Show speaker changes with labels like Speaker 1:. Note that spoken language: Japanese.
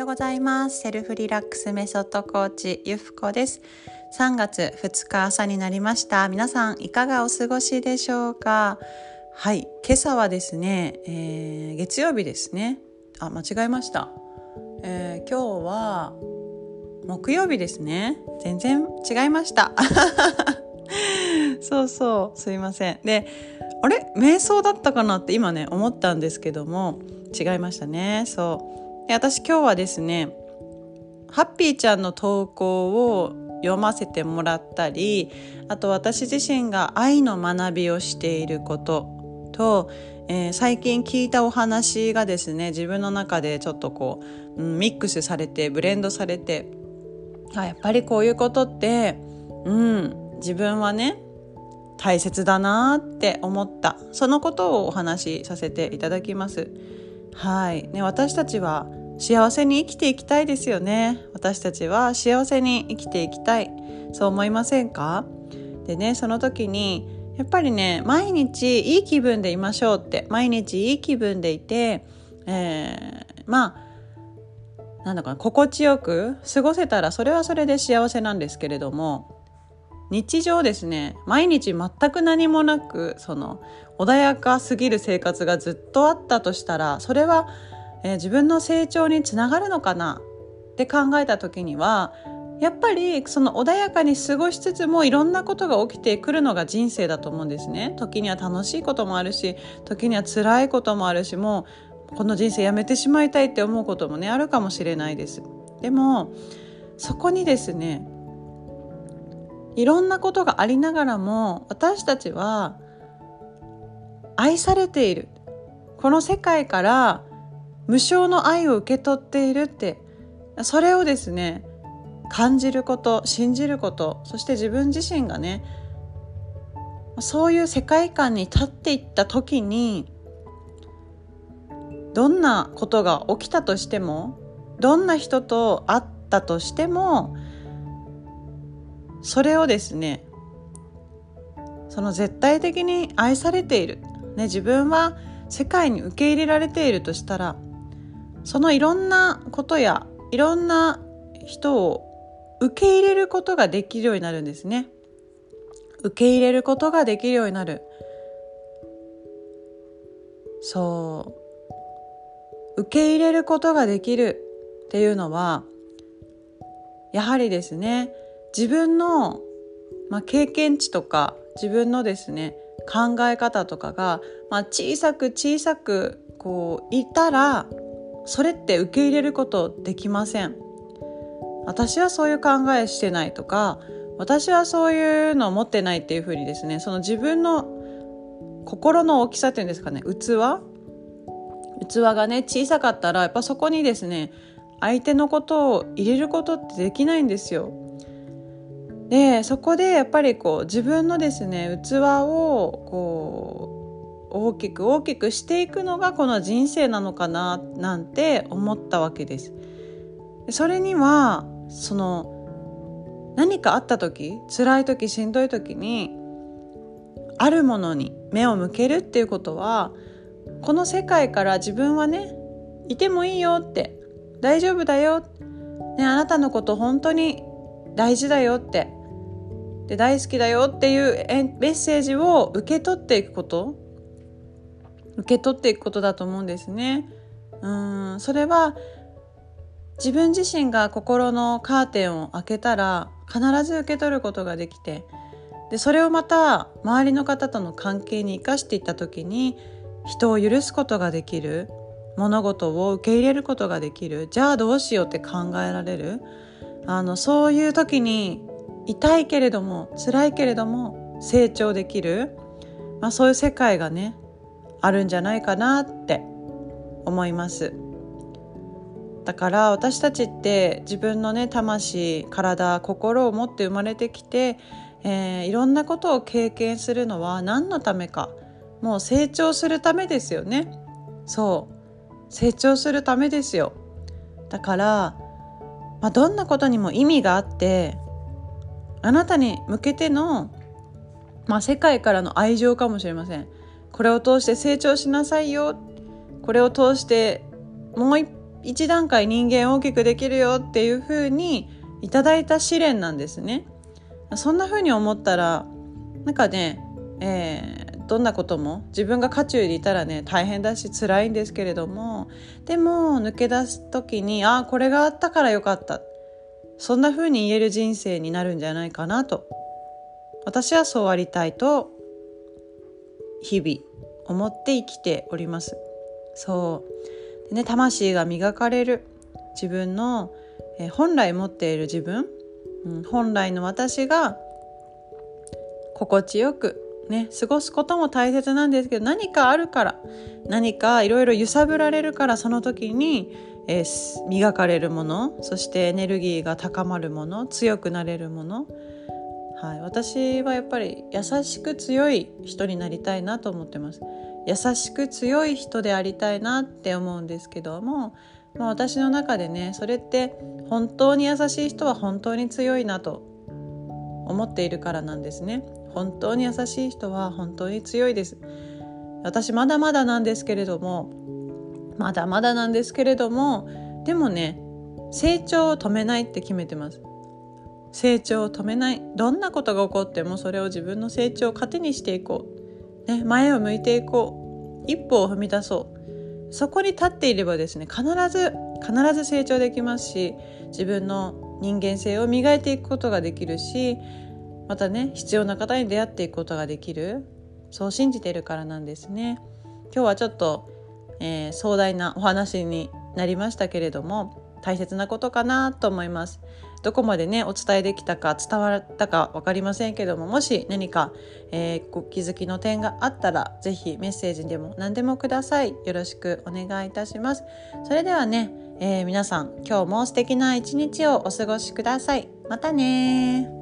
Speaker 1: ようございます。セルフリラックスメソッドコーチゆふこです。3月2日朝になりました。皆さんいかがお過ごしでしょうか？はい今朝はですね、えー、月曜日ですね。あ間違えました、えー、今日は木曜日ですね。全然違いました。そうそうすいません。であれ？瞑想だったかなって今ね思ったんですけども違いましたね。そう。私今日はですねハッピーちゃんの投稿を読ませてもらったりあと私自身が愛の学びをしていることと、えー、最近聞いたお話がですね自分の中でちょっとこう、うん、ミックスされてブレンドされてあやっぱりこういうことってうん自分はね大切だなって思った。そのことをお話しさせていただきます。はい。ね私たちは幸せに生きていきたいですよね。私たちは幸せに生きていきたい。そう思いませんか？でねその時にやっぱりね毎日いい気分でいましょうって。毎日いい気分でいて、えー、まあなんだか心地よく過ごせたらそれはそれで幸せなんですけれども日常ですね毎日全く何もなくその穏やかすぎる生活がずっとあったとしたらそれは、えー、自分の成長につながるのかなって考えた時にはやっぱりその穏やかに過ごしつつもいろんなことが起きてくるのが人生だと思うんですね。時には楽しいこともあるし時には辛いこともあるしもうこの人生やめてしまいたいって思うこともねあるかもしれないです。でもそこにですねいろんなことがありながらも私たちは愛されているこの世界から無償の愛を受け取っているってそれをですね感じること信じることそして自分自身がねそういう世界観に立っていった時にどんなことが起きたとしてもどんな人と会ったとしてもそれをですねその絶対的に愛されている、ね、自分は世界に受け入れられているとしたらそのいろんなことやいろんな人を受け入れることができるようになるんですね。受け入れることができるようになる。そう受け入れることができるっていうのはやはりですね自分の、まあ、経験値とか自分のですね考え方とかが、まあ、小さく小さくこういたらそれって受け入れることできません。私はそういう考えしてないとか私はそういうのを持ってないっていうふうにですねその自分の心の大きさっていうんですかね器？器がね小さかったらやっぱそこにですね相手のことを入れることってできないんですよ。でそこでやっぱりこう自分のですね器をこう大きく大きくしていくのがこの人生なのかななんて思ったわけです。それにはその何かあった時辛い時しんどい時にあるものに目を向けるっていうことはこの世界から自分はねいてもいいよって大丈夫だよ、ね、あなたのこと本当に大事だよってで大好きだよっていうメッセージを受け取っていくこと受け取っていくことだと思うんですね。うんそれは自分自身が心のカーテンを開けたら必ず受け取ることができてでそれをまた周りの方との関係に生かしていった時に人を許すことができる物事を受け入れることができるじゃあどうしようって考えられるあのそういう時に痛いけれども辛いけれども成長できる、まあ、そういう世界がねあるんじゃないかなって思います。だから私たちって自分のね魂体心を持って生まれてきて、えー、いろんなことを経験するのは何のためかもう成長するためですよね。そう。成長するためですよ。だから、まあ、どんなことにも意味があってあなたに向けての、まあ、世界からの愛情かもしれません。これを通して成長しなさいよ。これを通してもう一段階人間大きくできるよっていうふうにいただいた試練なんですね。そんなふうに思ったらなんかね、えー、どんなことも自分が渦中にいたらね大変だし辛いんですけれどもでも抜け出す時にああこれがあったからよかった。そんな風に言える人生になるんじゃないかなと。私はそうありたいと日々思って生きております。そう。でね魂が磨かれる。自分の、え本来持っている自分、うん、本来の私が心地よくね過ごすことも大切なんですけど何かあるから何かいろいろ揺さぶられるからその時に、えー、磨かれるものそしてエネルギーが高まるもの強くなれるものはい、私はやっぱり優しく強い人になりたいなと思ってます。優しく強い人でありたいなって思うんですけども、まあ、私の中でねそれって本当に優しい人は本当に強いなと思っているからなんですね。本当に優しい人は本当に強いです。私まだまだなんですけれどもまだまだなんですけれどもでもね成長を止めないって決めてます。成長を止めない。どんなことが起こってもそれを自分の成長を糧にしていこう、ね、前を向いていこう。一歩を踏み出そう。そこに立っていればですね必ず必ず成長できますし自分の人間性を磨いていくことができるしまたね必要な方に出会っていくことができる。そう信じているからなんですね。今日はちょっと、えー、壮大なお話になりましたけれども大切なことかなと思います。どこまでねお伝えできたか伝わったか分かりませんけどももし何か、えー、ご気づきの点があったら是非メッセージでも何でもください。よろしくお願いいたします。それではね、えー、皆さん今日も素敵な一日をお過ごしください。またね